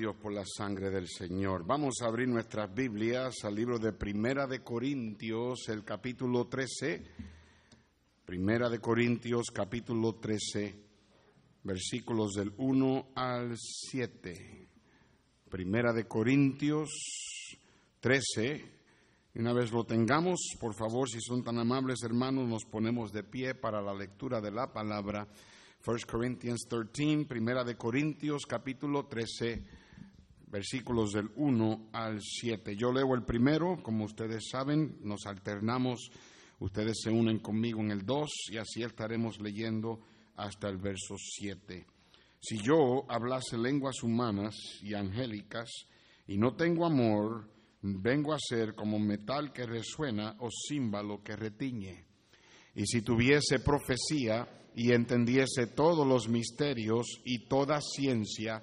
Dios por la sangre del Señor. Vamos a abrir nuestras Biblias al libro de Primera de Corintios, el capítulo 13. Primera de Corintios, capítulo 13, versículos del 1 al 7. Primera de Corintios 13. Una vez lo tengamos, por favor, si son tan amables hermanos, nos ponemos de pie para la lectura de la palabra 1 Corinthians 13, Primera de Corintios, capítulo 13, versículos del 1 al 7. Yo leo el primero, como ustedes saben, nos alternamos, ustedes se unen conmigo en el 2 y así estaremos leyendo hasta el verso 7. Si yo hablase lenguas humanas y angélicas y no tengo amor, vengo a ser como metal que resuena o címbalo que retiñe. Y si tuviese profecía, y entendiese todos los misterios y toda ciencia,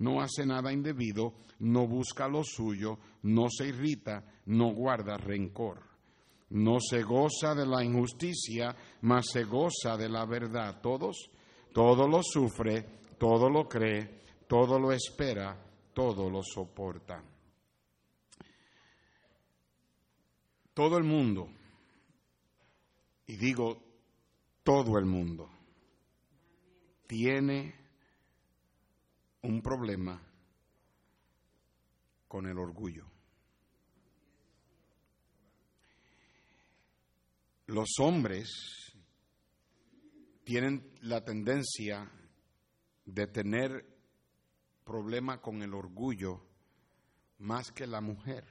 no hace nada indebido, no busca lo suyo, no se irrita, no guarda rencor. No se goza de la injusticia, mas se goza de la verdad. Todos, todo lo sufre, todo lo cree, todo lo espera, todo lo soporta. Todo el mundo, y digo todo el mundo, tiene un problema con el orgullo. Los hombres tienen la tendencia de tener problema con el orgullo más que la mujer.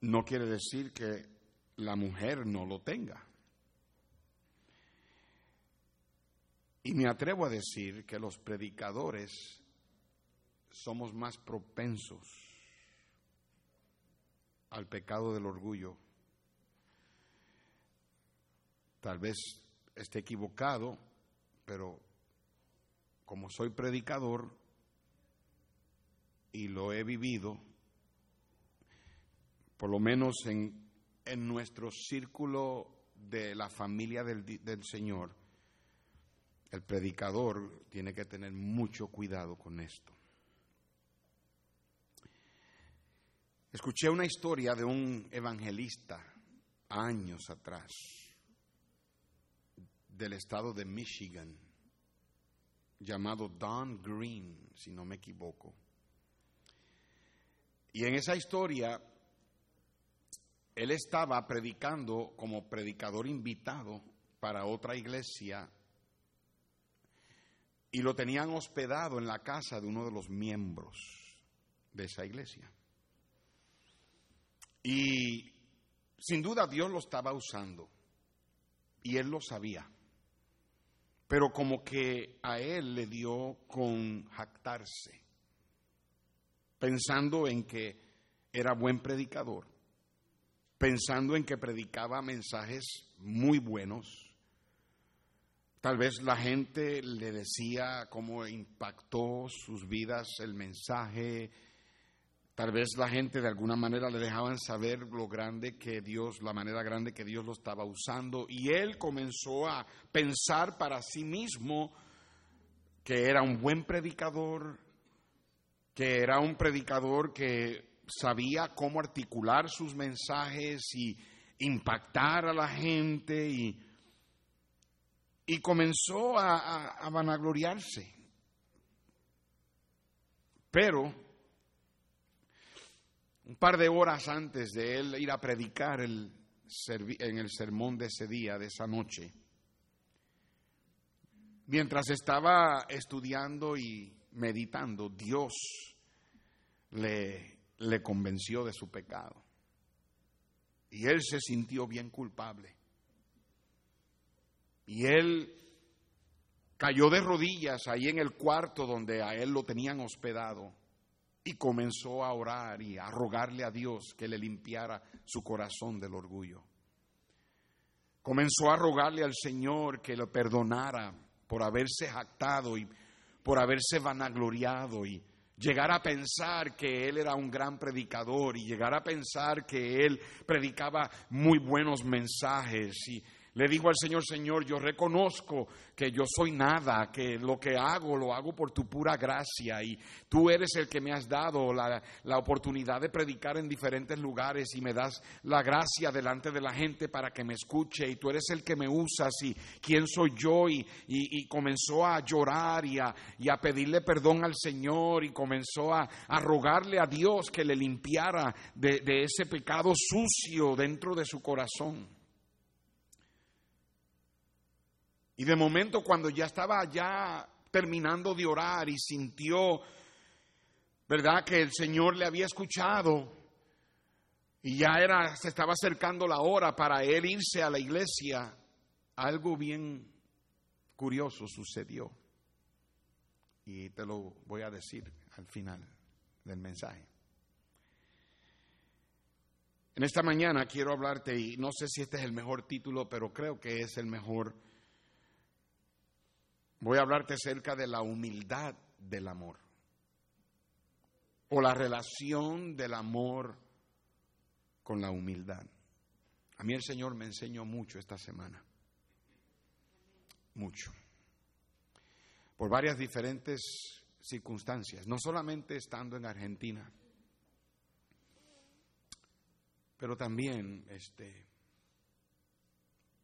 No quiere decir que la mujer no lo tenga. Y me atrevo a decir que los predicadores somos más propensos al pecado del orgullo. Tal vez esté equivocado, pero como soy predicador y lo he vivido, por lo menos en, en nuestro círculo de la familia del, del Señor, el predicador tiene que tener mucho cuidado con esto. Escuché una historia de un evangelista años atrás del estado de Michigan llamado Don Green, si no me equivoco. Y en esa historia él estaba predicando como predicador invitado para otra iglesia y lo tenían hospedado en la casa de uno de los miembros de esa iglesia. Y sin duda Dios lo estaba usando y él lo sabía. Pero como que a él le dio con jactarse, pensando en que era buen predicador, pensando en que predicaba mensajes muy buenos, Tal vez la gente le decía cómo impactó sus vidas el mensaje. Tal vez la gente de alguna manera le dejaban saber lo grande que Dios, la manera grande que Dios lo estaba usando. Y él comenzó a pensar para sí mismo que era un buen predicador, que era un predicador que sabía cómo articular sus mensajes y impactar a la gente y y comenzó a, vanagloriarse. Pero un par de horas antes de él ir a predicar el, en el sermón de ese día, de esa noche, mientras estaba estudiando y meditando, Dios le, le convenció de su pecado. Y él se sintió bien culpable. Y él cayó de rodillas ahí en el cuarto donde a él lo tenían hospedado y comenzó a orar y a rogarle a Dios que le limpiara su corazón del orgullo. Comenzó a rogarle al Señor que lo perdonara por haberse jactado y por haberse vanagloriado y llegar a pensar que él era un gran predicador y llegar a pensar que él predicaba muy buenos mensajes y le dijo al Señor, Señor, yo reconozco que yo soy nada, que lo que hago lo hago por tu pura gracia y tú eres el que me has dado la, oportunidad de predicar en diferentes lugares y me das la gracia delante de la gente para que me escuche y tú eres el que me usas y quién soy yo y, comenzó a llorar y a, pedirle perdón al Señor y comenzó a, rogarle a Dios que le limpiara de ese pecado sucio dentro de su corazón. Y de momento cuando ya estaba ya terminando de orar y sintió, ¿verdad?, que el Señor le había escuchado y ya era, se estaba acercando la hora para él irse a la iglesia, algo bien curioso sucedió. Y te lo voy a decir al final del mensaje. En esta mañana quiero hablarte, y no sé si este es el mejor título, pero creo que es el mejor voy a hablarte acerca de la humildad del amor. O la relación del amor con la humildad. A mí el Señor me enseñó mucho esta semana, mucho, por varias diferentes circunstancias, no solamente estando en Argentina, pero también este,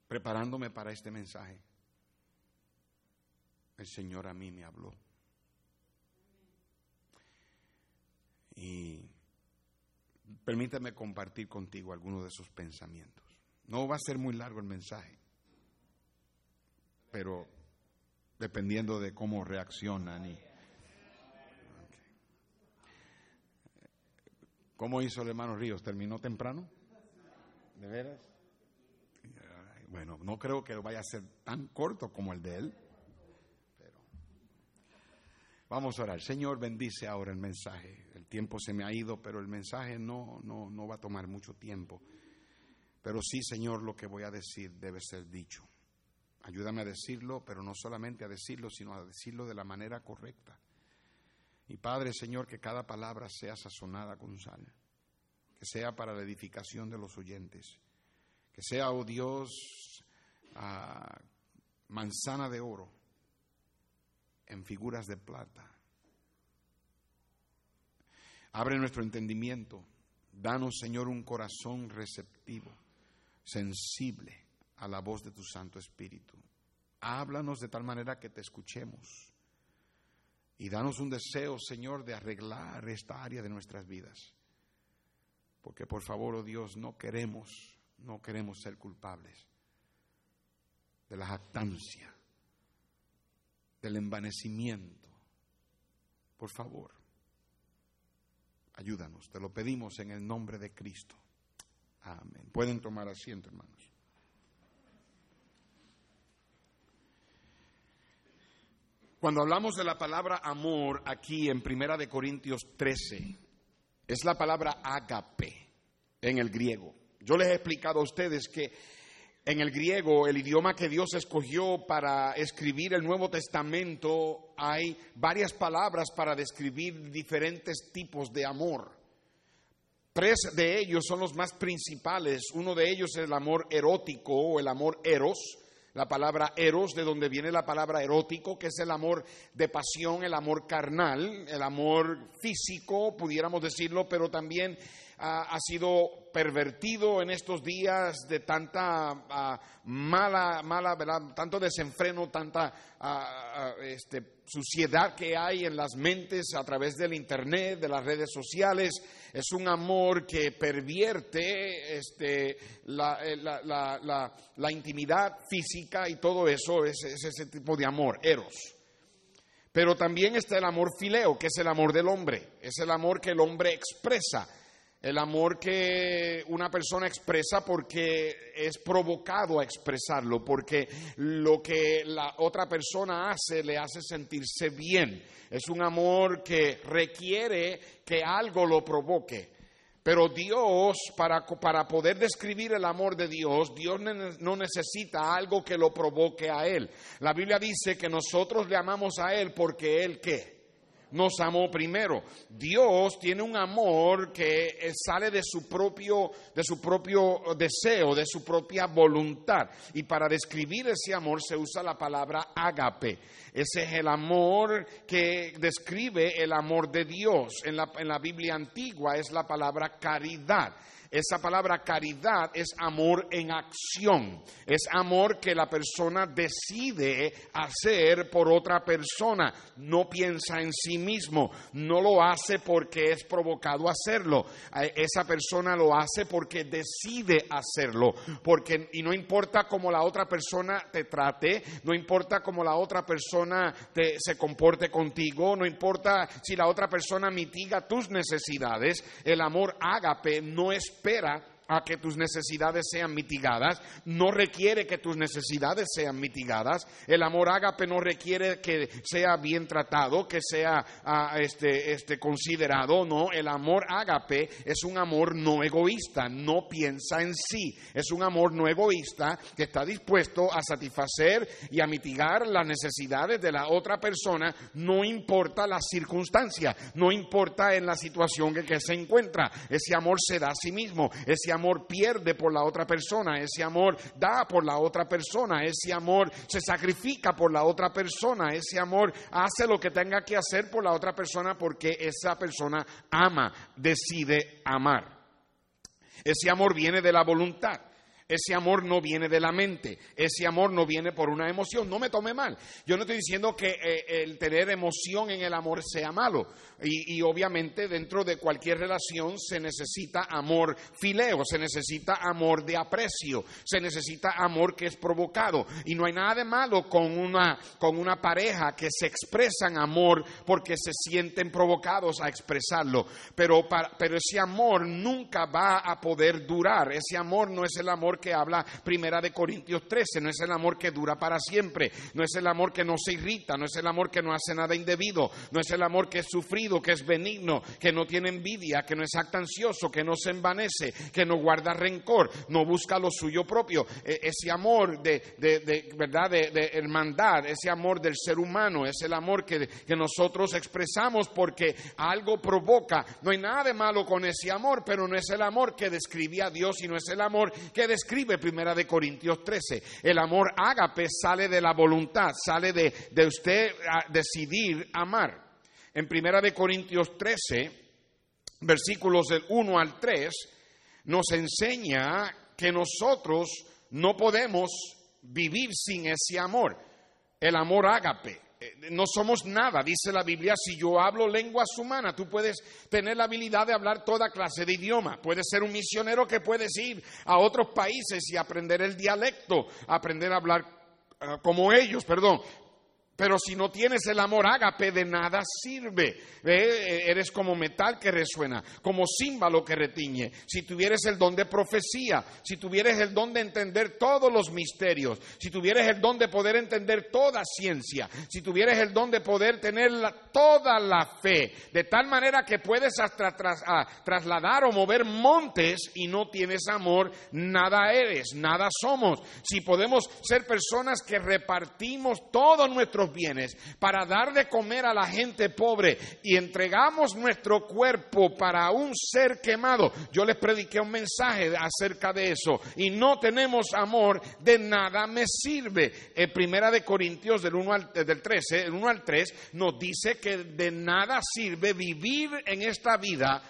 preparándome para este mensaje el Señor a mí me habló. Y permítame compartir contigo algunos de esos pensamientos. No va a ser muy largo el mensaje, pero dependiendo de cómo reaccionan y... ¿Cómo hizo el hermano Ríos? ¿Terminó temprano? ¿De veras? Bueno, no creo que vaya a ser tan corto como el de él. Vamos a orar. Señor, bendice ahora el mensaje. El tiempo se me ha ido, pero el mensaje no, no, no va a tomar mucho tiempo. Pero sí, Señor, lo que voy a decir debe ser dicho. Ayúdame a decirlo, pero no solamente a decirlo, sino a decirlo de la manera correcta. Y Padre, Señor, que cada palabra sea sazonada con sal, que sea para la edificación de los oyentes, que sea, oh Dios, ah, manzana de oro en figuras de plata. Abre nuestro entendimiento. Danos, Señor, un corazón receptivo, sensible a la voz de tu Santo Espíritu. Háblanos de tal manera que te escuchemos. Y danos un deseo, Señor, de arreglar esta área de nuestras vidas. Porque por favor, oh Dios, no queremos, no queremos ser culpables de la jactancia del envanecimiento. Por favor, ayúdanos, te lo pedimos en el nombre de Cristo. Amén. Pueden tomar asiento, hermanos. Cuando hablamos de la palabra amor aquí en Primera de Corintios 13, es la palabra agape en el griego. Yo les he explicado a ustedes que en el griego, el idioma que Dios escogió para escribir el Nuevo Testamento, hay varias palabras para describir diferentes tipos de amor. Tres de ellos son los más principales. Uno de ellos es el amor erótico o el amor eros. La palabra eros, de donde viene la palabra erótico, que es el amor de pasión, el amor carnal, el amor físico, pudiéramos decirlo, pero también ha, sido pervertido en estos días de tanta ah, mala, mala, ¿verdad? tanto desenfreno, tanta ah, este, suciedad que hay en las mentes a través del Internet, de las redes sociales. Es un amor que pervierte este, la, eh, la, intimidad física y todo eso es, es ese tipo de amor, eros. Pero también está el amor fileo, que es el amor del hombre, es el amor que el hombre expresa el amor que una persona expresa porque es provocado a expresarlo, porque lo que la otra persona hace le hace sentirse bien. Es un amor que requiere que algo lo provoque. Pero Dios, para, para, poder describir el amor de Dios, Dios no necesita algo que lo provoque a Él. La Biblia dice que nosotros le amamos a Él porque Él qué? Nos amó primero. Dios tiene un amor que eh, sale de su propio, de su propio deseo, de su propia voluntad. Y para describir ese amor se usa la palabra ágape. Ese es el amor que describe el amor de Dios. En la, en la Biblia antigua es la palabra caridad. Esa palabra caridad es amor en acción, es amor que la persona decide hacer por otra persona, no piensa en sí mismo, no lo hace porque es provocado a hacerlo, esa persona lo hace porque decide hacerlo, porque y no importa cómo la otra persona te trate, no importa cómo la otra persona se comporte contigo, no importa si la otra persona mitiga tus necesidades, el amor ágape no es espera a que tus necesidades sean mitigadas, no requiere que tus necesidades sean mitigadas. El amor ágape no requiere que sea bien tratado, que sea ah, este, este, considerado, no. El amor ágape es un amor no egoísta, no piensa en sí. Es un amor no egoísta que está dispuesto a satisfacer y a mitigar las necesidades de la otra persona, no importa la circunstancia, no importa en la situación en que se encuentra. Ese amor se da a sí mismo, ese amor pierde por la otra persona, ese amor da por la otra persona, ese amor se sacrifica por la otra persona, ese amor hace lo que tenga que hacer por la otra persona porque esa persona ama, decide amar. Ese amor viene de la voluntad. Ese amor no viene de la mente, ese amor no viene por una emoción. No me tome mal. Yo no estoy diciendo que eh, el tener emoción en el amor sea malo. Y, obviamente dentro de cualquier relación se necesita amor fileo, se necesita amor de aprecio, se necesita amor que es provocado. Y no hay nada de malo con una, con una pareja que se expresan amor porque se sienten provocados a expresarlo. Pero, pero ese amor nunca va a poder durar. Ese amor no es el amor que habla Primera de Corintios 13, no es el amor que dura para siempre, no es el amor que no se irrita, no es el amor que no hace nada indebido, no es el amor que es sufrido, que es benigno, que no tiene envidia, que no es actancioso, que no se envanece, que no guarda rencor, no busca lo suyo propio. E, ese amor de, verdad, de, hermandad, ese amor del ser humano, es el amor que, que nosotros expresamos porque algo provoca. No hay nada de malo con ese amor, pero no es el amor que describe a Dios y no es el amor que describe escribe Primera de Corintios 13. El amor ágape sale de la voluntad, sale de, de usted decidir amar. En Primera de Corintios 13, versículos del 1 al 3, nos enseña que nosotros no podemos vivir sin ese amor, el amor ágape. Eh, no somos nada, dice la Biblia, si yo hablo lenguas humanas, tú puedes tener la habilidad de hablar toda clase de idioma, puedes ser un misionero que puedes ir a otros países y aprender el dialecto, aprender a hablar ah, como ellos, perdón, pero si no tienes el amor ágape, de nada sirve. Eres como metal que resuena, como címbalo que retiñe. Si tuvieres el don de profecía, si tuvieres el don de entender todos los misterios, si tuvieres el don de poder entender toda ciencia, si tuvieres el don de poder tener toda la fe, de tal manera que puedes hasta trasladar o mover montes y no tienes amor, nada eres, nada somos. Si podemos ser personas que repartimos todo nuestro bienes para dar de comer a la gente pobre y entregamos nuestro cuerpo para un ser quemado. Yo les prediqué un mensaje acerca de eso y no tenemos amor, de nada me sirve. En Primera de Corintios del 1 al, del 13, el 1 al 3 nos dice que de nada sirve vivir en esta vida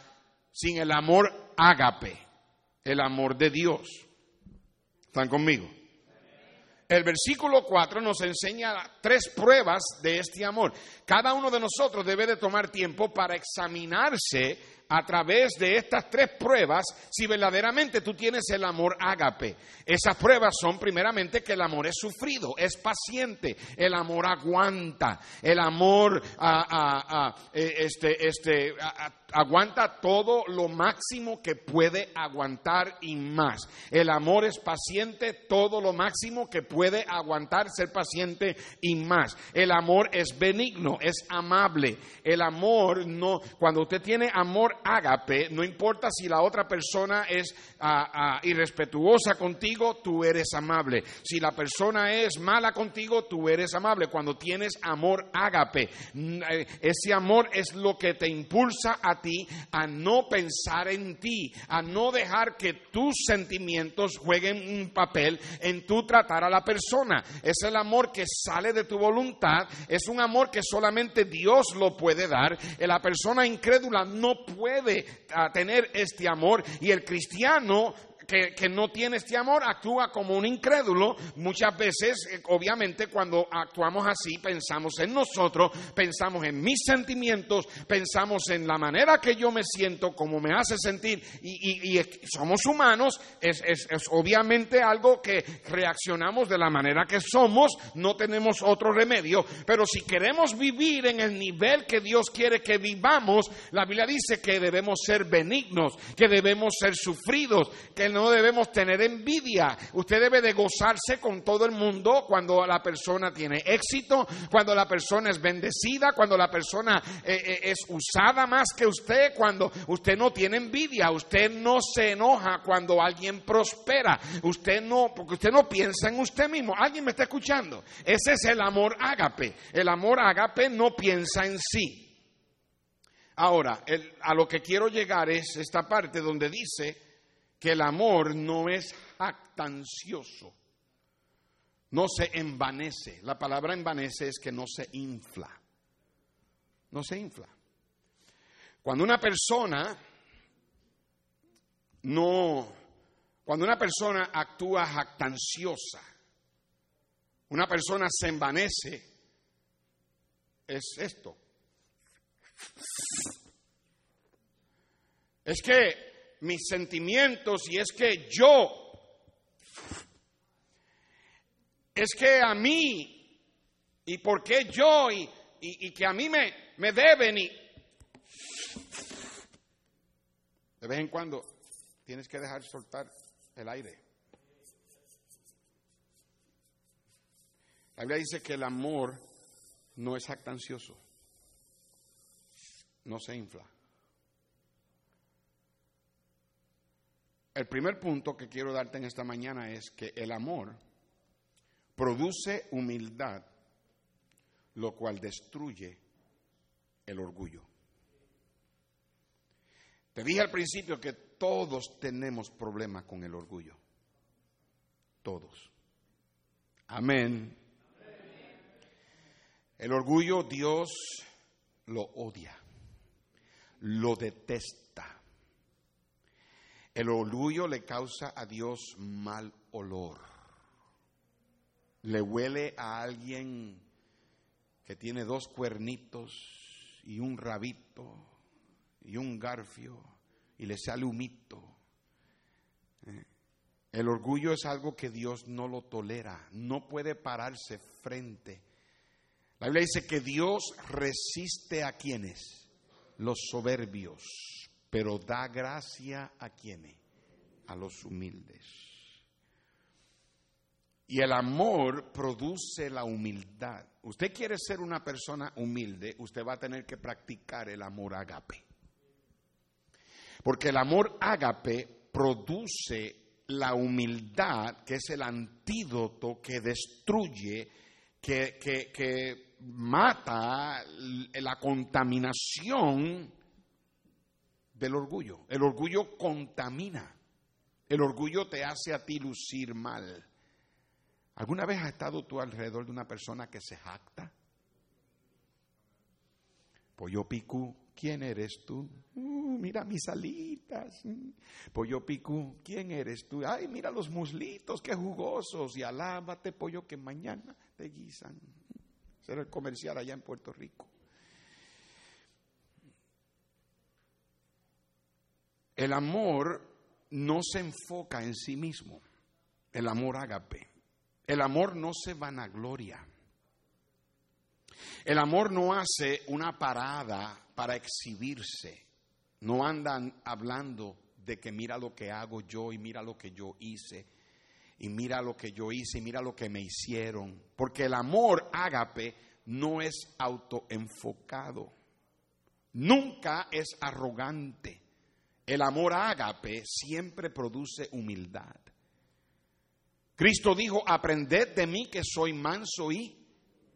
sin el amor ágape, el amor de Dios. ¿Están conmigo? El versículo 4 nos enseña tres pruebas de este amor. Cada uno de nosotros debe de tomar tiempo para examinarse a través de estas tres pruebas si verdaderamente tú tienes el amor ágape. Esas pruebas son primeramente que el amor es sufrido, es paciente, el amor aguanta, el amor eh, este, este, aguanta todo lo máximo que puede aguantar y más. El amor es paciente, todo lo máximo que puede aguantar, ser paciente y más. El amor es benigno, es amable. El amor no, cuando usted tiene amor ágape, no importa si la otra persona es ah, ah, irrespetuosa contigo, tú eres amable. Si la persona es mala contigo, tú eres amable. Cuando tienes amor ágape, eh, ese amor es lo que te impulsa a ti a no pensar en ti, a no dejar que tus sentimientos jueguen un papel en tu tratar a la persona. Es el amor que sale de tu voluntad, es un amor que solamente Dios lo puede dar. La persona incrédula no puede ah, tener este amor. Y el cristiano que, no tiene este amor actúa como un incrédulo. Muchas veces, eh, obviamente, cuando actuamos así, pensamos en nosotros, pensamos en mis sentimientos, pensamos en la manera que yo me siento, como me hace sentir, y, somos humanos, es, es, obviamente algo que reaccionamos de la manera que somos, no tenemos otro remedio, pero si queremos vivir en el nivel que Dios quiere que vivamos, la Biblia dice que debemos ser benignos, que debemos ser sufridos, que no debemos tener envidia. Usted debe de gozarse con todo el mundo cuando la persona tiene éxito, cuando la persona es bendecida, cuando la persona eh, eh, es usada más que usted, cuando usted no tiene envidia, usted no se enoja cuando alguien prospera, usted no, porque usted no piensa en usted mismo. ¿Alguien me está escuchando? Ese es el amor ágape. El amor ágape no piensa en sí. Ahora, a lo que quiero llegar es esta parte donde dice, que el amor no es jactancioso, no se envanece. La palabra envanece es que no se infla, no se infla. Cuando una persona no, cuando una persona actúa jactanciosa, una persona se envanece, es esto. Es que mis sentimientos y es que yo, es que a mí, y por qué yo, y, y, que a mí me, me deben, y de vez en cuando tienes que dejar soltar el aire. La Biblia dice que el amor no es actancioso, no se infla. El primer punto que quiero darte en esta mañana es que el amor produce humildad, lo cual destruye el orgullo. Te dije al principio que todos tenemos problemas con el orgullo. Todos. Amén. El orgullo Dios lo odia, lo detesta el orgullo le causa a Dios mal olor. Le huele a alguien que tiene dos cuernitos y un rabito y un garfio y le sale humito. Eh, el orgullo es algo que Dios no lo tolera, no puede pararse frente. La Biblia dice que Dios resiste a quienes, los soberbios pero da gracia a quienes, a los humildes. Y el amor produce la humildad. Usted quiere ser una persona humilde, usted va a tener que practicar el amor ágape. Porque el amor ágape produce la humildad, que es el antídoto que destruye, que, que, que mata la contaminación del orgullo. El orgullo contamina. El orgullo te hace a ti lucir mal. ¿Alguna vez has estado tú alrededor de una persona que se jacta? Pollo Picú, ¿quién eres tú? Uh, mira mis alitas. Pollo Picú, ¿quién eres tú? Ay, mira los muslitos, qué jugosos. Y alábate, pollo, que mañana te guisan. Será el comercial allá en Puerto Rico. El amor no se enfoca en sí mismo. El amor ágape. El amor no se vanagloria. El amor no hace una parada para exhibirse. No andan hablando de que mira lo que hago yo y mira lo que yo hice y mira lo que yo hice y mira lo que me hicieron. Porque el amor ágape no es autoenfocado. Nunca es arrogante. El amor ágape siempre produce humildad. Cristo dijo, aprended de mí que soy manso y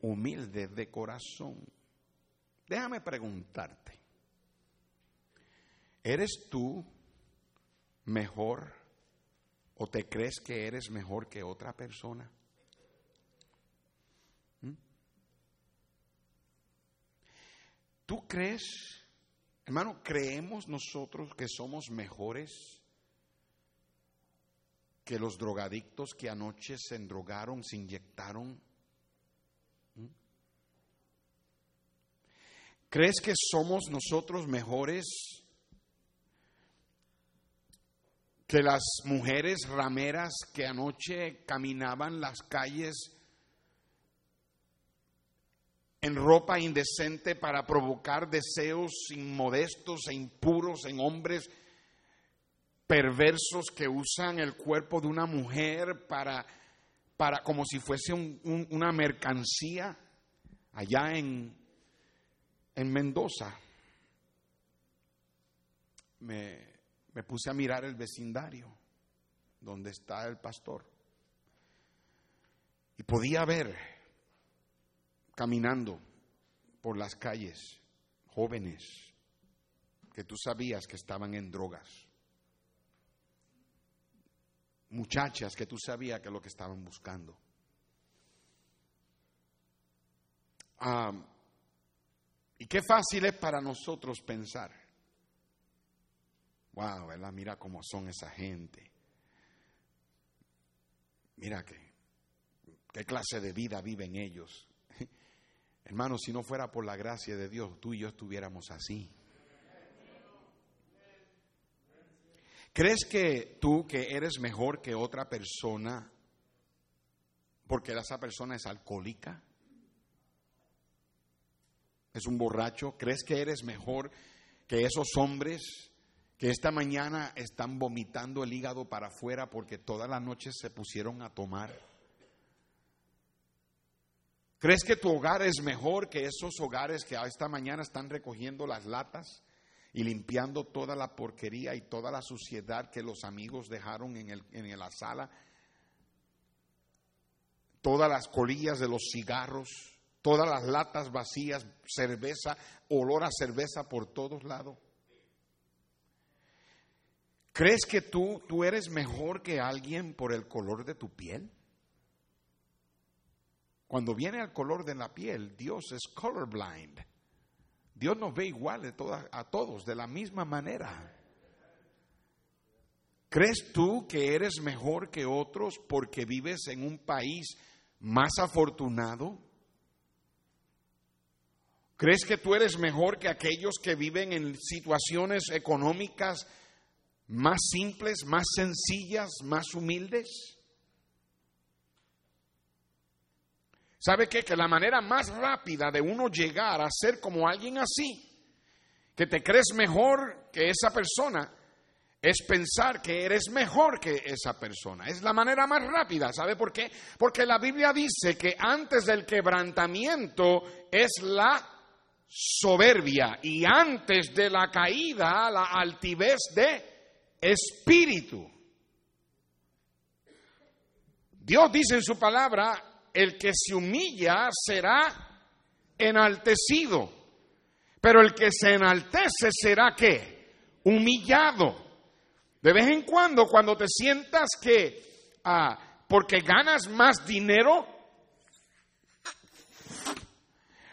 humilde de corazón. Déjame preguntarte, ¿eres tú mejor o te crees que eres mejor que otra persona? ¿Mm? ¿Tú crees, hermano, creemos nosotros que somos mejores que los drogadictos que anoche se endrogaron, se inyectaron? ¿Mm? ¿Crees que somos nosotros mejores que las mujeres rameras que anoche caminaban las calles en ropa indecente para provocar deseos inmodestos e impuros en hombres perversos que usan el cuerpo de una mujer para, para como si fuese una mercancía allá en, en Mendoza. Me, me puse a mirar el vecindario donde está el pastor y podía ver caminando por las calles jóvenes que tú sabías que estaban en drogas, muchachas que tú sabías que es lo que estaban buscando. Ah, y qué fácil es para nosotros pensar Wow, ¿verdad? Mira cómo son esa gente. Mira que, qué clase de vida viven ellos. Hermano, si no fuera por la gracia de Dios, tú y yo estuviéramos así. ¿Crees que tú que eres mejor que otra persona porque esa persona es alcohólica? ¿Es un borracho? ¿Crees que eres mejor que esos hombres que esta mañana están vomitando el hígado para afuera porque toda la noche se pusieron a tomar? ¿Crees que tu hogar es mejor que esos hogares que esta mañana están recogiendo las latas y limpiando toda la porquería y toda la suciedad que los amigos dejaron en, el, en la sala? Todas las colillas de los cigarros, todas las latas vacías, cerveza, olor a cerveza por todos lados. ¿Crees que tú, tú eres mejor que alguien por el color de tu piel? Cuando viene al color de la piel, Dios es colorblind. Dios nos ve igual a todos, de la misma manera. ¿Crees tú que eres mejor que otros porque vives en un país más afortunado? ¿Crees que tú eres mejor que aquellos que viven en situaciones económicas más simples, más sencillas, más humildes? ¿Sabe qué? Que la manera más rápida de uno llegar a ser como alguien así, que te crees mejor que esa persona, es pensar que eres mejor que esa persona. Es la manera más rápida. ¿Sabe por qué? Porque la Biblia dice que antes del quebrantamiento es la soberbia y antes de la caída la altivez de espíritu. Dios dice en su palabra, el que se humilla será enaltecido, pero el que se enaltece será qué? Humillado. De vez en cuando, cuando te sientas que ah, porque ganas más dinero,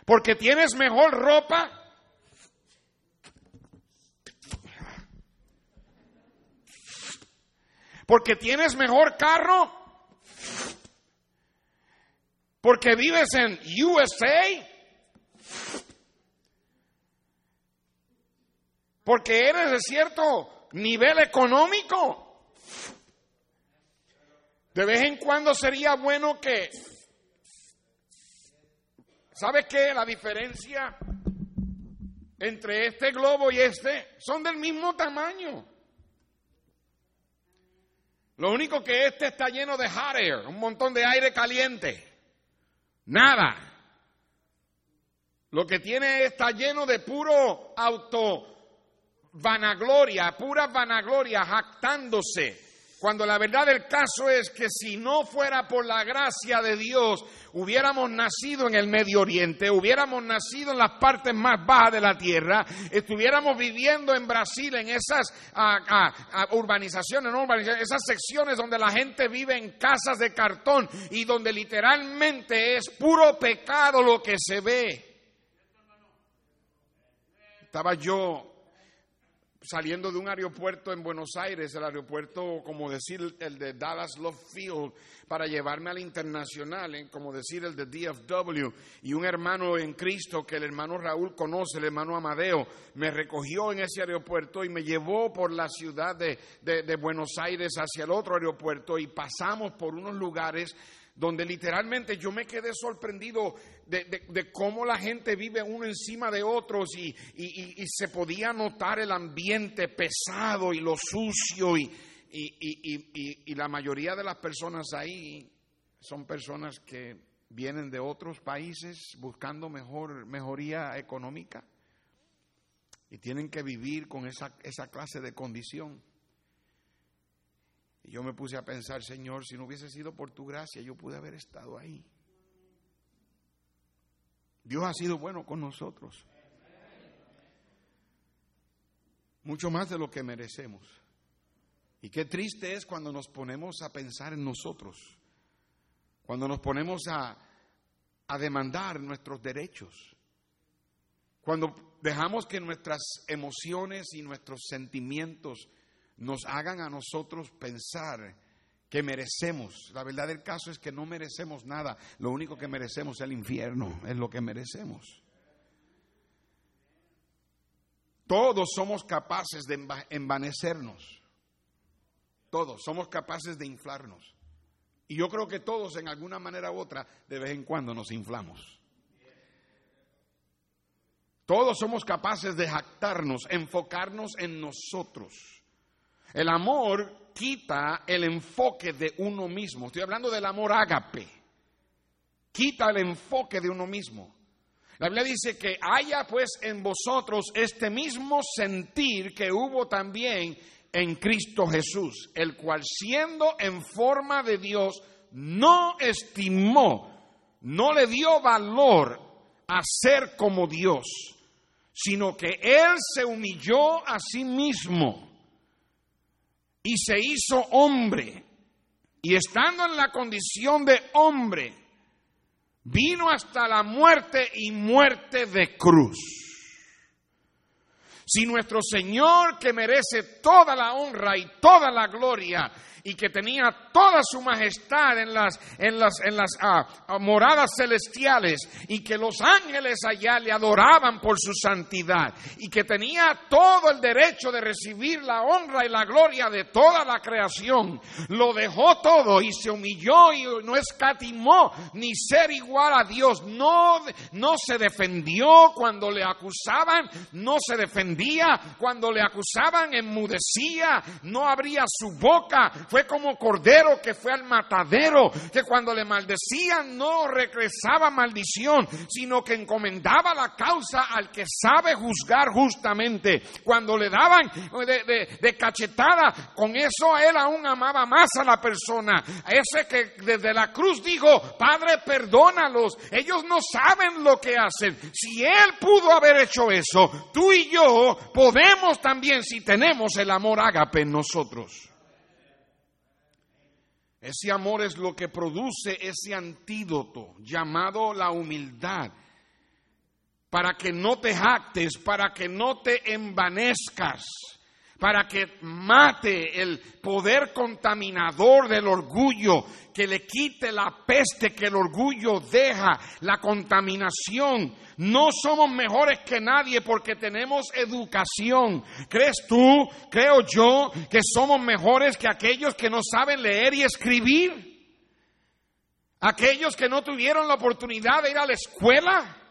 porque tienes mejor ropa, porque tienes mejor carro, porque vives en USA, porque eres de cierto nivel económico. De vez en cuando sería bueno que, ¿sabes qué? La diferencia entre este globo y este son del mismo tamaño. Lo único que este está lleno de hot air, un montón de aire caliente. Nada. Lo que tiene está lleno de puro auto vanagloria, pura vanagloria, jactándose. Cuando la verdad del caso es que si no fuera por la gracia de Dios, hubiéramos nacido en el Medio Oriente, hubiéramos nacido en las partes más bajas de la tierra, estuviéramos viviendo en Brasil, en esas urbanizaciones, no urbanizaciones, esas secciones donde la gente vive en casas de cartón y donde literalmente es puro pecado lo que se ve. Estaba yo saliendo de un aeropuerto en Buenos Aires, el aeropuerto, como decir, el de Dallas Love Field, para llevarme al internacional, como decir, el de DFW, y un hermano en Cristo que el hermano Raúl conoce, el hermano Amadeo, me recogió en ese aeropuerto y me llevó por la ciudad de, de Buenos Aires hacia el otro aeropuerto y pasamos por unos lugares donde literalmente yo me quedé sorprendido de, cómo la gente vive uno encima de otros y, se podía notar el ambiente pesado y lo sucio y, y la mayoría de las personas ahí son personas que vienen de otros países buscando mejor, mejoría económica y tienen que vivir con esa, esa clase de condición. Y yo me puse a pensar, Señor, si no hubiese sido por tu gracia, yo pude haber estado ahí. Dios ha sido bueno con nosotros. Mucho más de lo que merecemos. Y qué triste es cuando nos ponemos a pensar en nosotros, cuando nos ponemos a, a demandar nuestros derechos, cuando dejamos que nuestras emociones y nuestros sentimientos nos hagan a nosotros pensar que merecemos. La verdad del caso es que no merecemos nada. Lo único que merecemos es el infierno, es lo que merecemos. Todos somos capaces de envanecernos. Todos somos capaces de inflarnos. Y yo creo que todos en alguna manera u otra de vez en cuando nos inflamos. Todos somos capaces de jactarnos, enfocarnos en nosotros. El amor quita el enfoque de uno mismo. Estoy hablando del amor ágape. Quita el enfoque de uno mismo. La Biblia dice que haya pues en vosotros este mismo sentir que hubo también en Cristo Jesús, el cual siendo en forma de Dios, no estimó, no le dio valor a ser como Dios, sino que Él se humilló a sí mismo y se hizo hombre. Y estando en la condición de hombre, vino hasta la muerte y muerte de cruz. Si nuestro Señor, que merece toda la honra y toda la gloria, y que tenía toda su majestad en las, en las, en las ah, ah, moradas celestiales y que los ángeles allá le adoraban por su santidad y que tenía todo el derecho de recibir la honra y la gloria de toda la creación, lo dejó todo y se humilló y no escatimó ni ser igual a Dios, no, no se defendió cuando le acusaban, no se defendía cuando le acusaban, enmudecía, no abría su boca, fue como cordero que fue al matadero, que cuando le maldecían no regresaba maldición, sino que encomendaba la causa al que sabe juzgar justamente. Cuando le daban de, cachetada, con eso él aún amaba más a la persona. Ese que desde la cruz dijo, Padre, perdónalos, ellos no saben lo que hacen. Si él pudo haber hecho eso, tú y yo podemos también si tenemos el amor ágape en nosotros. Ese amor es lo que produce ese antídoto llamado la humildad, para que no te jactes, para que no te envanezcas, para que mate el poder contaminador del orgullo, que le quite la peste que el orgullo deja, la contaminación. No somos mejores que nadie porque tenemos educación. ¿Crees tú, creo yo, que somos mejores que aquellos que no saben leer y escribir? Aquellos que no tuvieron la oportunidad de ir a la escuela.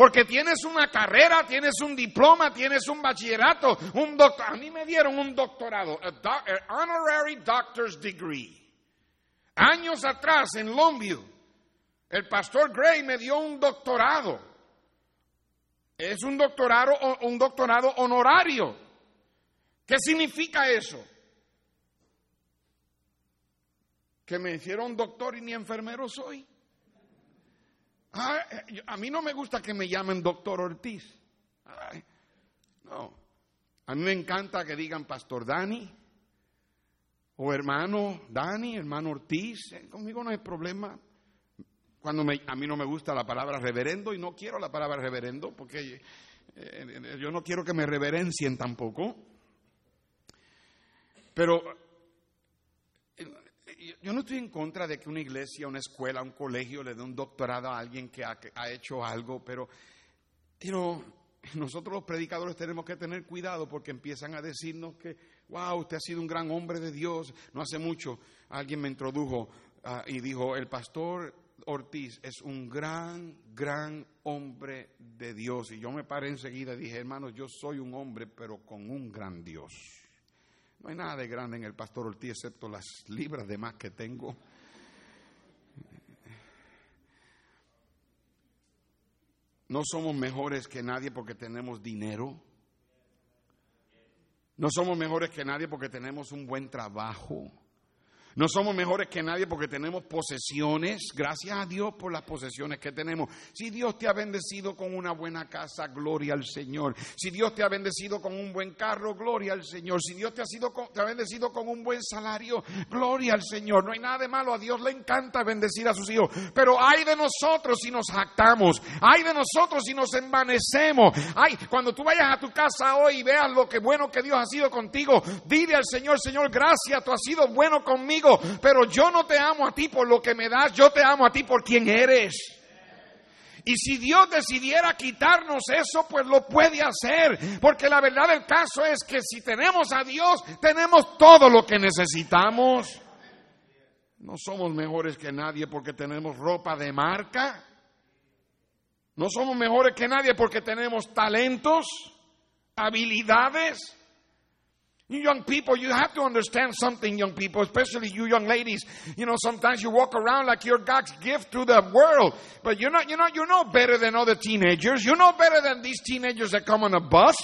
Porque tienes una carrera, tienes un diploma, tienes un bachillerato, un doctor. A mí me dieron un doctorado, an honorary doctor's degree. Años atrás en Longview, el pastor Gray me dio un doctorado. Es un doctorado, un doctorado honorario. ¿Qué significa eso? Que me hicieron doctor y ni enfermero soy. Ah, eh, a mí no me gusta que me llamen doctor Ortiz. no. A mí me encanta que digan pastor Dani o hermano Dani, hermano Ortiz. Eh, conmigo no hay problema. Cuando a mí no me gusta la palabra reverendo y no quiero la palabra reverendo porque eh, yo no quiero que me reverencien tampoco. Pero yo no estoy en contra de que una iglesia, una escuela, un colegio le dé un doctorado a alguien que ha, hecho algo, pero, pero nosotros los predicadores tenemos que tener cuidado porque empiezan a decirnos que, wow, usted ha sido un gran hombre de Dios. No hace mucho alguien me introdujo ah, y dijo, el pastor Ortiz es un gran, gran hombre de Dios. Y yo me paré enseguida y dije, hermano, yo soy un hombre, pero con un gran Dios. No hay nada de grande en el pastor Ortiz excepto las libras de más que tengo. No somos mejores que nadie porque tenemos dinero. No somos mejores que nadie porque tenemos un buen trabajo. No somos mejores que nadie porque tenemos posesiones. Gracias a Dios por las posesiones que tenemos. Si Dios te ha bendecido con una buena casa, gloria al Señor. Si Dios te ha bendecido con un buen carro, gloria al Señor. Si Dios te ha, sido, te ha bendecido con un buen salario, gloria al Señor. No hay nada de malo. A Dios le encanta bendecir a sus hijos. Pero hay de nosotros si nos jactamos. Hay de nosotros si nos envanecemos. Hay, cuando tú vayas a tu casa hoy y veas lo que bueno que Dios ha sido contigo, dile al Señor, Señor, gracias, tú has sido bueno conmigo pero yo no te amo a ti por lo que me das, yo te amo a ti por quien eres. Y si Dios decidiera quitarnos eso, pues lo puede hacer. Porque la verdad del caso es que si tenemos a Dios, tenemos todo lo que necesitamos. No somos mejores que nadie porque tenemos ropa de marca. No somos mejores que nadie porque tenemos talentos, habilidades. You young people, you have to understand something, young people, especially you young ladies. You know, sometimes you walk around like you're God's gift to the world, but you're not, you know, you know better than other teenagers. You know better than these teenagers that come on a bus.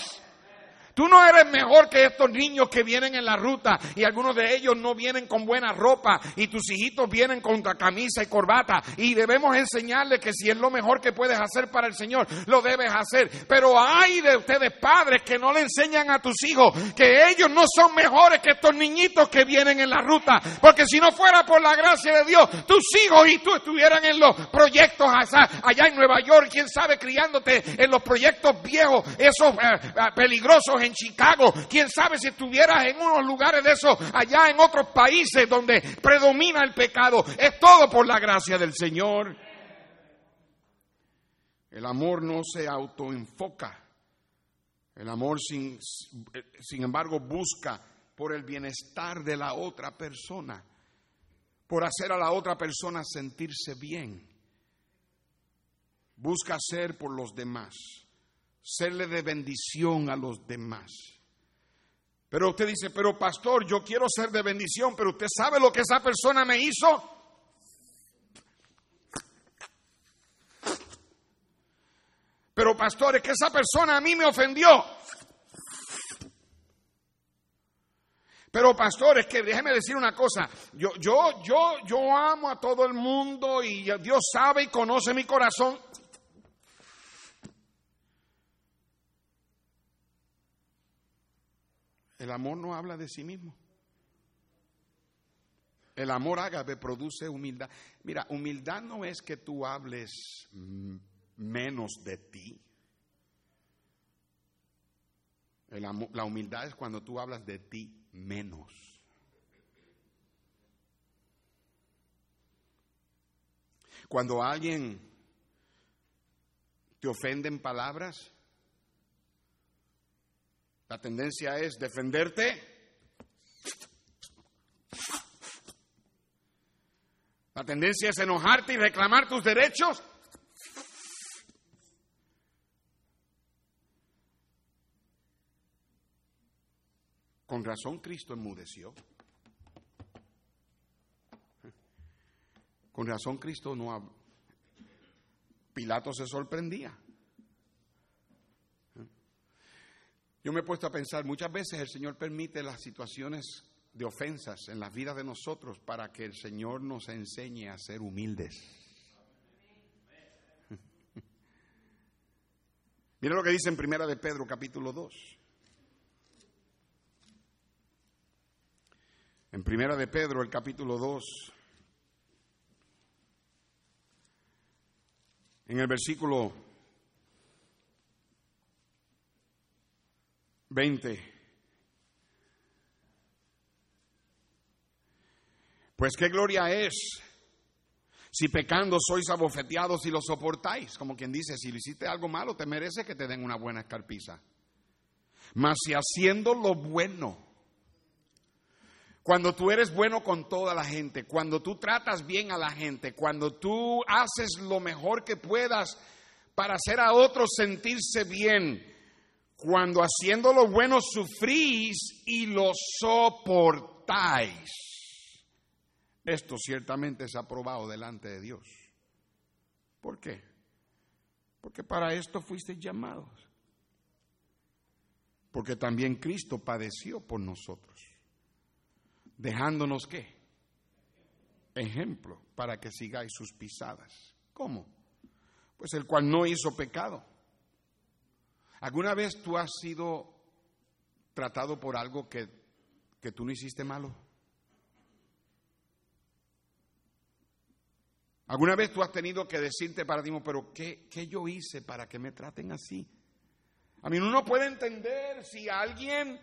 Tú no eres mejor que estos niños que vienen en la ruta y algunos de ellos no vienen con buena ropa y tus hijitos vienen con camisa y corbata y debemos enseñarles que si es lo mejor que puedes hacer para el Señor, lo debes hacer. Pero hay de ustedes padres que no le enseñan a tus hijos que ellos no son mejores que estos niñitos que vienen en la ruta. Porque si no fuera por la gracia de Dios, tus hijos y tú estuvieran en los proyectos allá en Nueva York, quién sabe, criándote en los proyectos viejos, esos eh, eh, peligrosos en Chicago, quién sabe si estuvieras en unos lugares de esos allá en otros países donde predomina el pecado. Es todo por la gracia del Señor. El amor no se autoenfoca. El amor, sin, sin embargo, busca por el bienestar de la otra persona, por hacer a la otra persona sentirse bien. Busca ser por los demás serle de bendición a los demás. Pero usted dice, pero pastor, yo quiero ser de bendición, pero usted sabe lo que esa persona me hizo. Pero pastor, es que esa persona a mí me ofendió. Pero pastor, es que déjeme decir una cosa, yo, yo, yo, yo amo a todo el mundo y Dios sabe y conoce mi corazón. El amor no habla de sí mismo. El amor ágape produce humildad. Mira, humildad no es que tú hables menos de ti. La, la humildad es cuando tú hablas de ti menos. Cuando alguien te ofende en palabras, la tendencia es defenderte. La tendencia es enojarte y reclamar tus derechos. Con razón Cristo enmudeció. Con razón Cristo no... Pilato se sorprendía. Yo me he puesto a pensar, muchas veces el Señor permite las situaciones de ofensas en las vidas de nosotros para que el Señor nos enseñe a ser humildes. Mira lo que dice en Primera de Pedro capítulo 2. En Primera de Pedro el capítulo 2 en el versículo 20 Pues qué gloria es si pecando sois abofeteados y lo soportáis, como quien dice, si le hiciste algo malo, te merece que te den una buena escarpiza. Mas si haciendo lo bueno, cuando tú eres bueno con toda la gente, cuando tú tratas bien a la gente, cuando tú haces lo mejor que puedas para hacer a otros sentirse bien, cuando haciendo lo bueno sufrís y lo soportáis esto ciertamente es aprobado delante de Dios. ¿Por qué? Porque para esto fuiste llamados. Porque también Cristo padeció por nosotros, dejándonos qué? Ejemplo para que sigáis sus pisadas. ¿Cómo? Pues el cual no hizo pecado. ¿Alguna vez tú has sido tratado por algo que, que tú no hiciste malo? ¿Alguna vez tú has tenido que decirte para ti, pero ¿qué, ¿qué, yo hice para que me traten así? A mí uno puede entender si alguien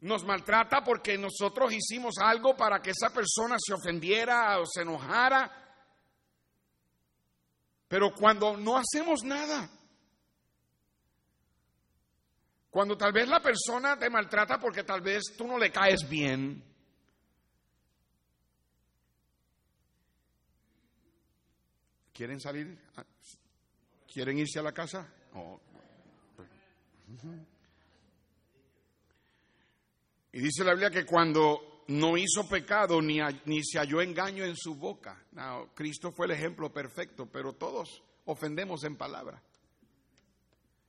nos maltrata porque nosotros hicimos algo para que esa persona se ofendiera o se enojara. Pero cuando no hacemos nada, cuando tal vez la persona te maltrata porque tal vez tú no le caes bien, ¿Quieren salir? ¿Quieren irse a la casa? Y dice la Biblia que cuando no hizo pecado ni, ni se halló engaño en su boca. Cristo fue el ejemplo perfecto, pero todos ofendemos en palabra.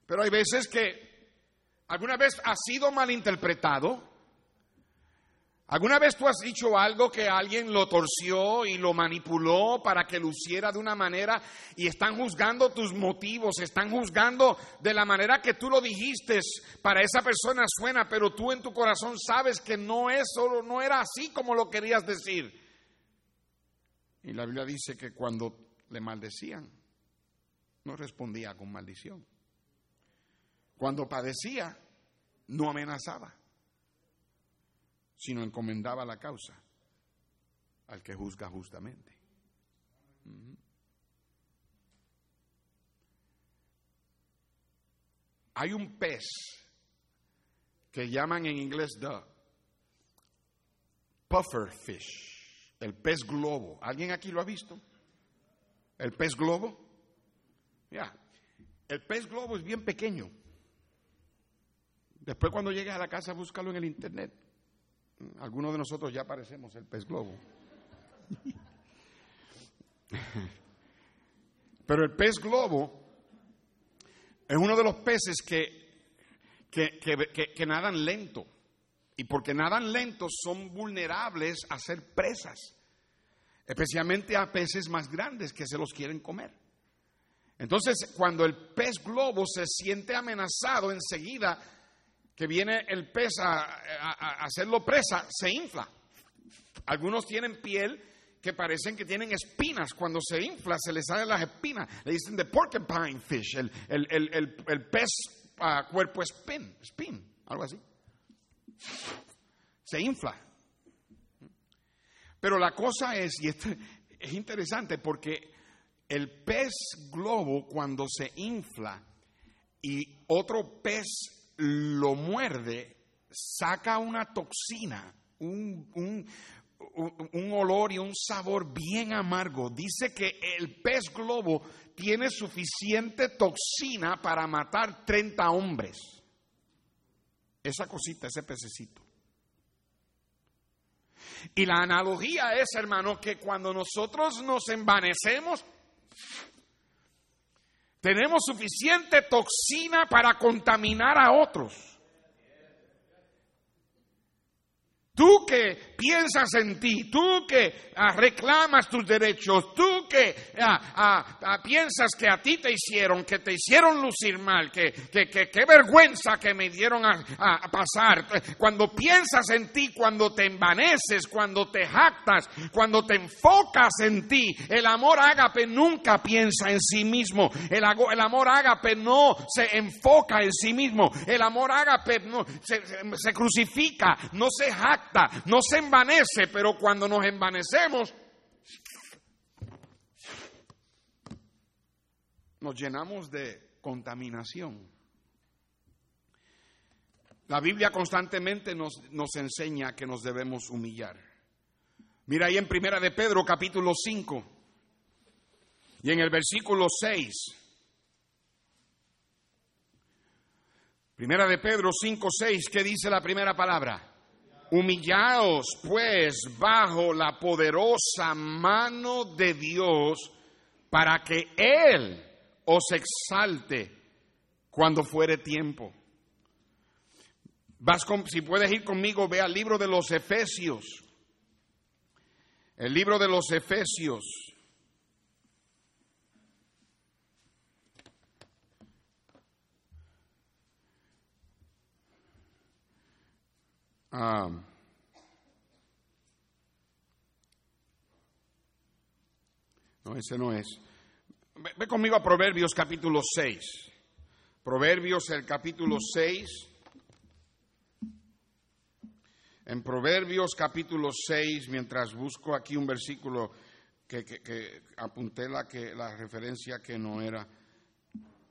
Pero hay veces que alguna vez ha sido malinterpretado ¿Alguna vez tú has dicho algo que alguien lo torció y lo manipuló para que luciera de una manera y están juzgando tus motivos, están juzgando de la manera que tú lo dijiste, para esa persona suena, pero tú en tu corazón sabes que no es solo no era así como lo querías decir. Y la Biblia dice que cuando le maldecían no respondía con maldición. Cuando padecía no amenazaba sino encomendaba la causa al que juzga justamente. Hay un pez que llaman en inglés the puffer fish, el pez globo. ¿Alguien aquí lo ha visto? ¿El pez globo? Ya, el pez globo es bien pequeño. Después cuando llegues a la casa, búscalo en el internet. Algunos de nosotros ya parecemos el pez globo. Pero el pez globo es uno de los peces que, que, que, nadan lento. Y porque nadan lento son vulnerables a ser presas. Especialmente a peces más grandes que se los quieren comer. Entonces, cuando el pez globo se siente amenazado, enseguida que viene el pez a, hacerlo presa, se infla. Algunos tienen piel que parecen que tienen espinas. Cuando se infla, se les salen las espinas. Le dicen the porcupine fish, el, el, el, pez ah, cuerpo spin, spin, algo así. Se infla. Pero la cosa es, y esto es interesante porque el pez globo cuando se infla y otro pez lo muerde, saca una toxina, un, un, olor y un sabor bien amargo. Dice que el pez globo tiene suficiente toxina para matar 30 hombres. Esa cosita, ese pececito. Y la analogía es, hermano, que cuando nosotros nos envanecemos, tenemos suficiente toxina para contaminar a otros. Tú que piensas en ti, tú que ah, reclamas tus derechos, tú que ah, ah, piensas que a ti te hicieron, que te hicieron lucir mal, que qué vergüenza que me dieron a, pasar. Cuando piensas en ti, cuando te envaneces, cuando te jactas, cuando te enfocas en ti, el amor ágape nunca piensa en sí mismo. El, amor ágape no se enfoca en sí mismo. El amor ágape no, se, se crucifica, no se jacta no se envanece, pero cuando nos envanecemos, nos llenamos de contaminación. La Biblia constantemente nos, nos, enseña que nos debemos humillar. Mira ahí en Primera de Pedro capítulo 5 y en el versículo 6. Primera de Pedro 5, 6, ¿qué dice la primera palabra? Humillaos pues bajo la poderosa mano de Dios para que Él os exalte cuando fuere tiempo. Vas si puedes ir conmigo, ve al libro de los Efesios. El libro de los Efesios. Ah. no, ese no es. Ve, conmigo a Proverbios capítulo 6. Proverbios el capítulo 6. En Proverbios capítulo 6, mientras busco aquí un versículo que, apunté la, que, la referencia que no era.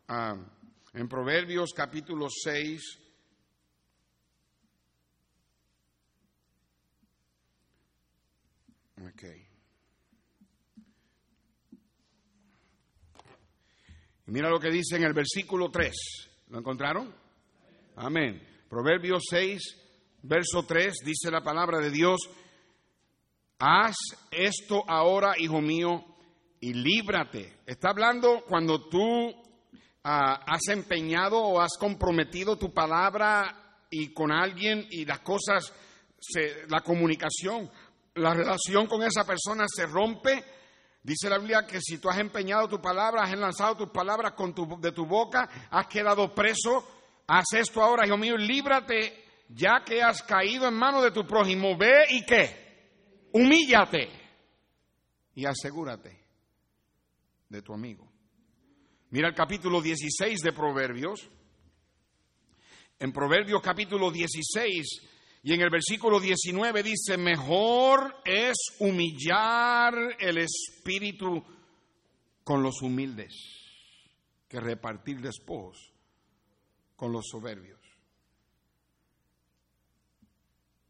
Ah, en Proverbios capítulo 6, Y mira lo que dice en el versículo 3. ¿Lo encontraron? Amén. Proverbios 6, verso 3, dice la palabra de Dios, haz esto ahora, hijo mío, y líbrate. Está hablando cuando tú ah, has empeñado o has comprometido tu palabra y con alguien y las cosas, la comunicación la relación con esa persona se rompe. Dice la Biblia que si tú has empeñado tu palabra, has lanzado tus palabras con de tu boca, has quedado preso, haz esto ahora, hijo mío, líbrate, ya que has caído en manos de tu prójimo. Ve y qué, humíllate y asegúrate de tu amigo. Mira el capítulo 16 de Proverbios. En Proverbios capítulo 16 y en el versículo 19 dice, mejor es humillar el espíritu con los humildes que repartir despojos con los soberbios.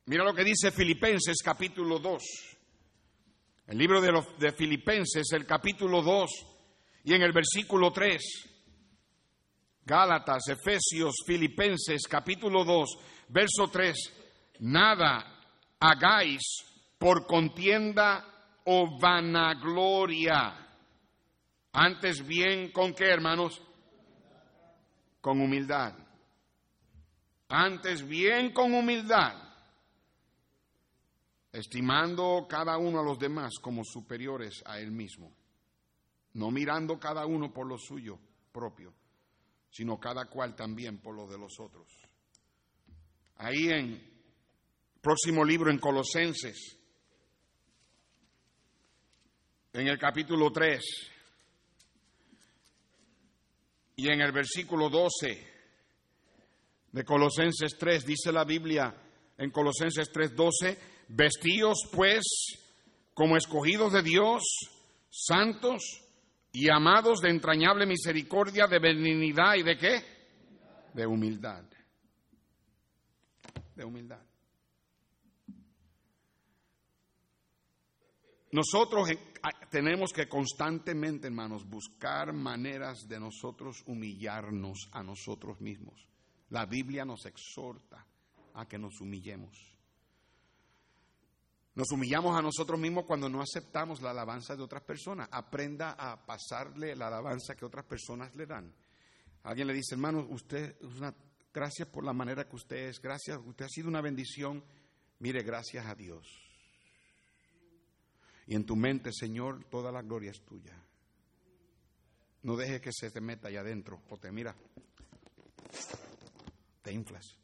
Mira lo que dice Filipenses capítulo 2. El libro de, de Filipenses, el capítulo 2 y en el versículo 3. Gálatas, Efesios, Filipenses, capítulo 2, verso 3 nada hagáis por contienda o vanagloria. Antes bien, ¿con qué, hermanos? Con humildad. Antes bien con humildad, estimando cada uno a los demás como superiores a él mismo, no mirando cada uno por lo suyo propio, sino cada cual también por lo de los otros. Ahí en Próximo libro en Colosenses, en el capítulo 3 y en el versículo 12, de Colosenses 3, dice la Biblia en Colosenses 3:12, vestíos pues como escogidos de Dios, santos y amados de entrañable misericordia, de benignidad y de qué? De humildad. De humildad. Nosotros tenemos que constantemente, hermanos, buscar maneras de nosotros humillarnos a nosotros mismos. La Biblia nos exhorta a que nos humillemos. Nos humillamos a nosotros mismos cuando no aceptamos la alabanza de otras personas. Aprenda a pasarle la alabanza que otras personas le dan. Alguien le dice, hermano, usted gracias por la manera que usted es, gracias, usted ha sido una bendición. Mire, gracias a Dios. Y en tu mente, Señor, toda la gloria es tuya. No deje que se te meta allá adentro o te mira te inflas.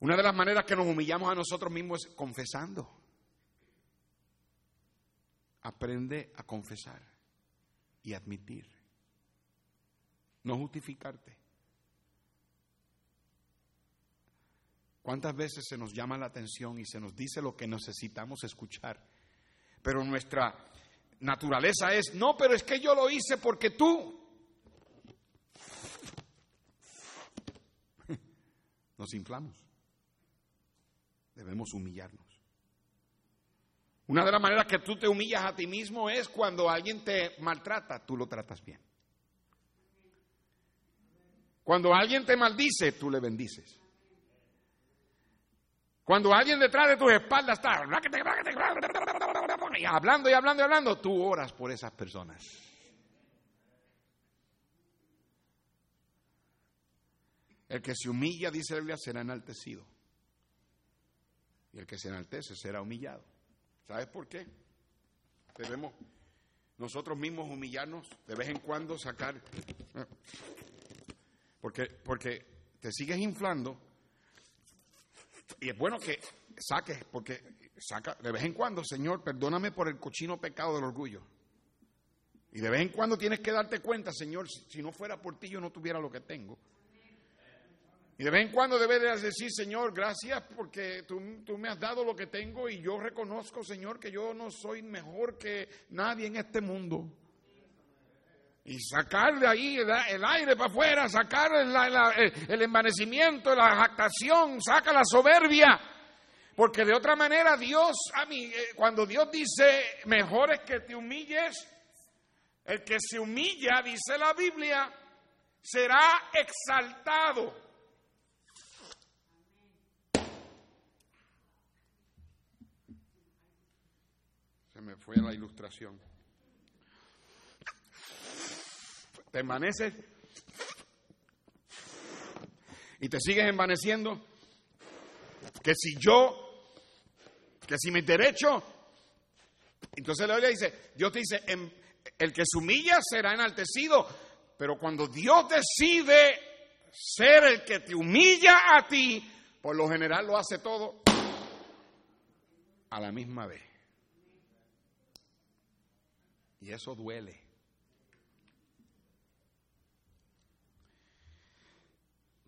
Una de las maneras que nos humillamos a nosotros mismos es confesando. Aprende a confesar y admitir. No justificarte. ¿Cuántas veces se nos llama la atención y se nos dice lo que necesitamos escuchar? Pero nuestra naturaleza es, no, pero es que yo lo hice porque tú. nos inflamos. Debemos humillarnos. Una de las maneras que tú te humillas a ti mismo es cuando alguien te maltrata, tú lo tratas bien. Cuando alguien te maldice, tú le bendices. Cuando alguien detrás de tus espaldas está hablando y hablando y hablando, tú oras por esas personas. El que se humilla, dice la Biblia, será enaltecido. Y el que se enaltece será humillado. ¿Sabes por qué? Debemos nosotros mismos humillarnos, de vez en cuando sacar. Porque, porque te sigues inflando. Y es bueno que saques, porque saca de vez en cuando, Señor, perdóname por el cochino pecado del orgullo. Y de vez en cuando tienes que darte cuenta, Señor, si no fuera por ti yo no tuviera lo que tengo. Y de vez en cuando debes decir, Señor, gracias porque tú, me has dado lo que tengo y yo reconozco, Señor, que yo no soy mejor que nadie en este mundo. Y sacar de ahí el, aire para afuera, sacar el, envanecimiento, la jactación, saca la soberbia. Porque de otra manera Dios, a mí, eh, cuando Dios dice, mejor es que te humilles, el que se humilla, dice la Biblia, será exaltado. me fue la ilustración. Te envaneces y te sigues envaneciendo. Que si yo, que si mi derecho, entonces la Biblia dice, Dios te dice, el que se humilla será enaltecido, pero cuando Dios decide ser el que te humilla a ti, por lo general lo hace todo a la misma vez. Y eso duele.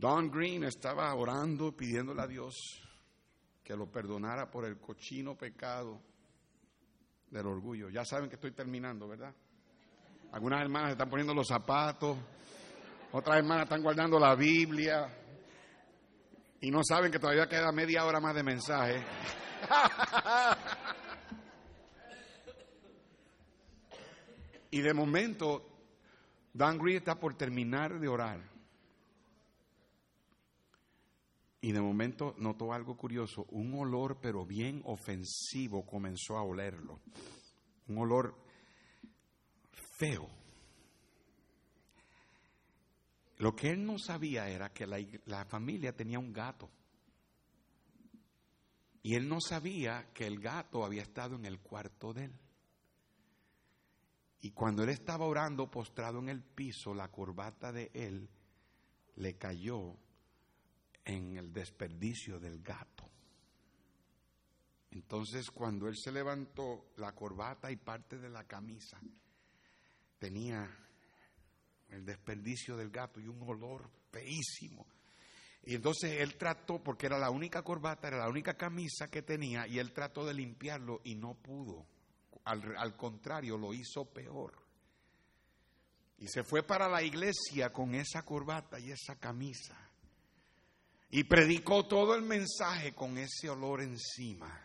Don Green estaba orando, pidiéndole a Dios que lo perdonara por el cochino pecado del orgullo. Ya saben que estoy terminando, ¿verdad? Algunas hermanas están poniendo los zapatos, otras hermanas están guardando la Biblia y no saben que todavía queda media hora más de mensaje. Y de momento, Dan Green está por terminar de orar. Y de momento notó algo curioso, un olor pero bien ofensivo comenzó a olerlo. Un olor feo. Lo que él no sabía era que la, la, familia tenía un gato. Y él no sabía que el gato había estado en el cuarto de él. Y cuando él estaba orando postrado en el piso, la corbata de él le cayó en el desperdicio del gato. Entonces cuando él se levantó, la corbata y parte de la camisa tenía el desperdicio del gato y un olor feísimo. Y entonces él trató, porque era la única corbata, era la única camisa que tenía, y él trató de limpiarlo y no pudo. Al, al contrario, lo hizo peor. Y se fue para la iglesia con esa corbata y esa camisa. Y predicó todo el mensaje con ese olor encima.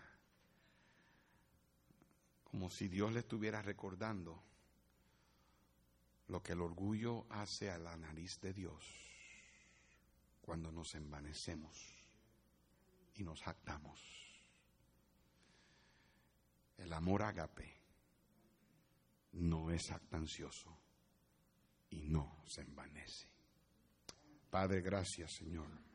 Como si Dios le estuviera recordando lo que el orgullo hace a la nariz de Dios cuando nos envanecemos y nos jactamos. El amor agape no es jactancioso y no se envanece. Padre, gracias, Señor